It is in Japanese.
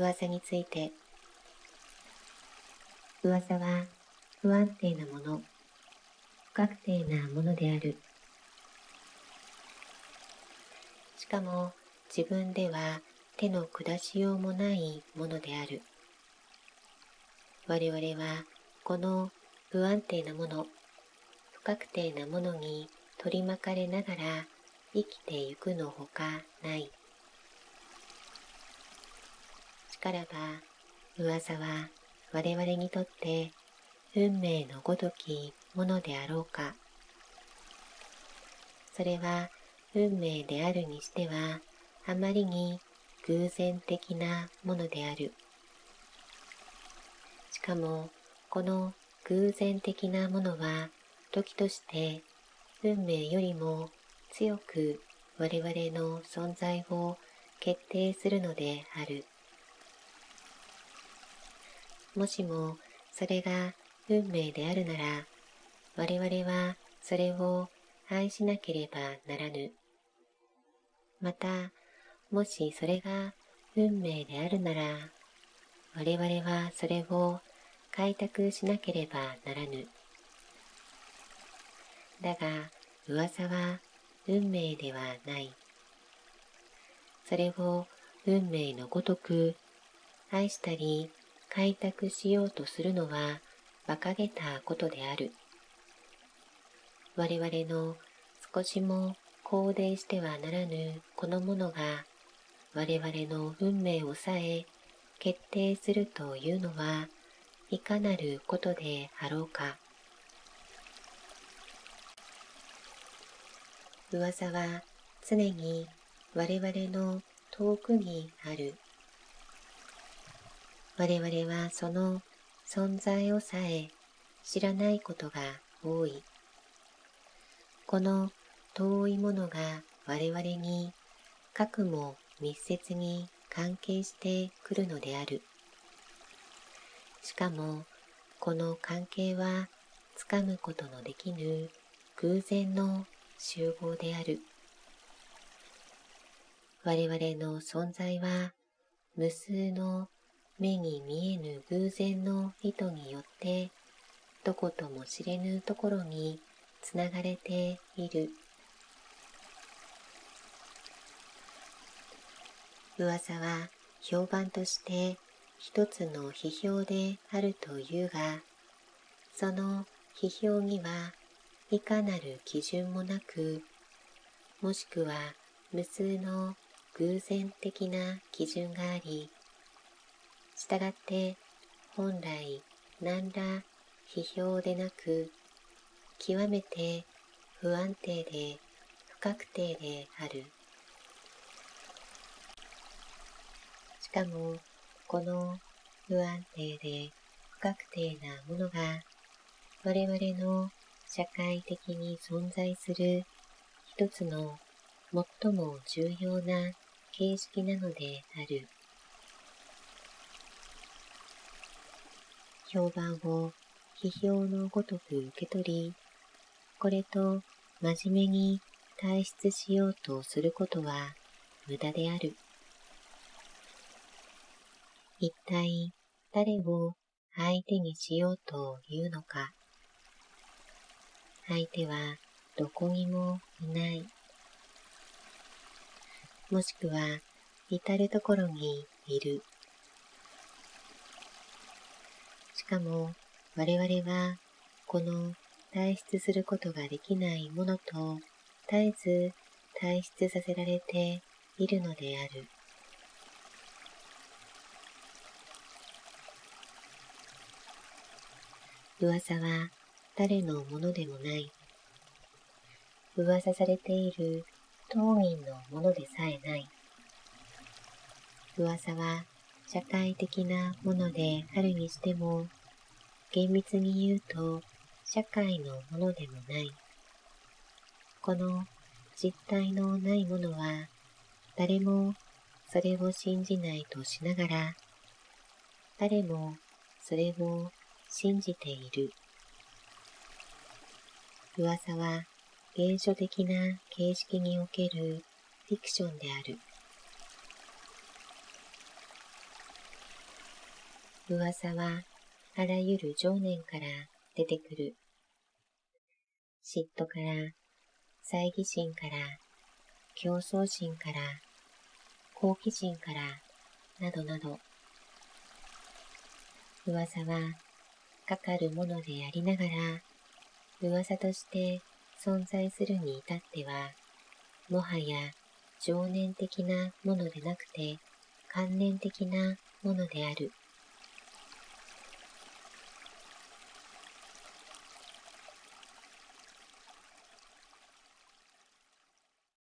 噂について。噂は不安定なもの。不確定なものである。しかも自分では手の下しようもないものである。我々はこの不安定なもの不確定なものに取り巻かれながら生きてゆくのほかないしからば噂は我々にとって運命のごときものであろうか。それは運命であるにしてはあまりに偶然的なものである。しかもこの偶然的なものは時として運命よりも強く我々の存在を決定するのである。もしもそれが運命であるなら我々はそれを愛しなければならぬまたもしそれが運命であるなら我々はそれを開拓しなければならぬ。だが噂は運命ではない。それを運命のごとく愛したり開拓しようとするのは馬鹿げたことである。我々の少しも肯定してはならぬこのものが我々の運命をさえ決定するというのはいかなることであろうか。噂は常に我々の遠くにある。我々はその存在をさえ知らないことが多い。この遠いものが我々にかくも密接に関係してくるのである。しかもこの関係はつかむことのできぬ偶然の集合である我々の存在は無数の目に見えぬ偶然の意図によってどことも知れぬところにつながれている。噂は評判として一つの批評であるというが、その批評にはいかなる基準もなく、もしくは無数の偶然的な基準があり、したがって本来何ら批評でなく、極めて不安定で不確定である。しかもこの不安定で不確定なものが我々の社会的に存在する一つの最も重要な形式なのである。評判を批評のごとく受け取り、これと真面目に退出しようとすることは無駄である。一体誰を相手にしようというのか。相手はどこにもいない。もしくは至るところにいる。しかも我々はこの退出することができないものと絶えず退出させられているのである。噂は誰のものでもない。噂されている当人のものでさえない。噂は社会的なものであるにしても、厳密に言うと社会のものでもない。この実体のないものは、誰もそれを信じないとしながら、誰もそれを信じている。噂は原初的な形式におけるフィクションである。噂はあらゆる情念から出てくる。嫉妬から、猜疑心から、競争心から、好奇心から、などなど。噂は、かかるものでありながら、噂として存在するに至っては、もはや情念的なものでなくて、観念的なものである。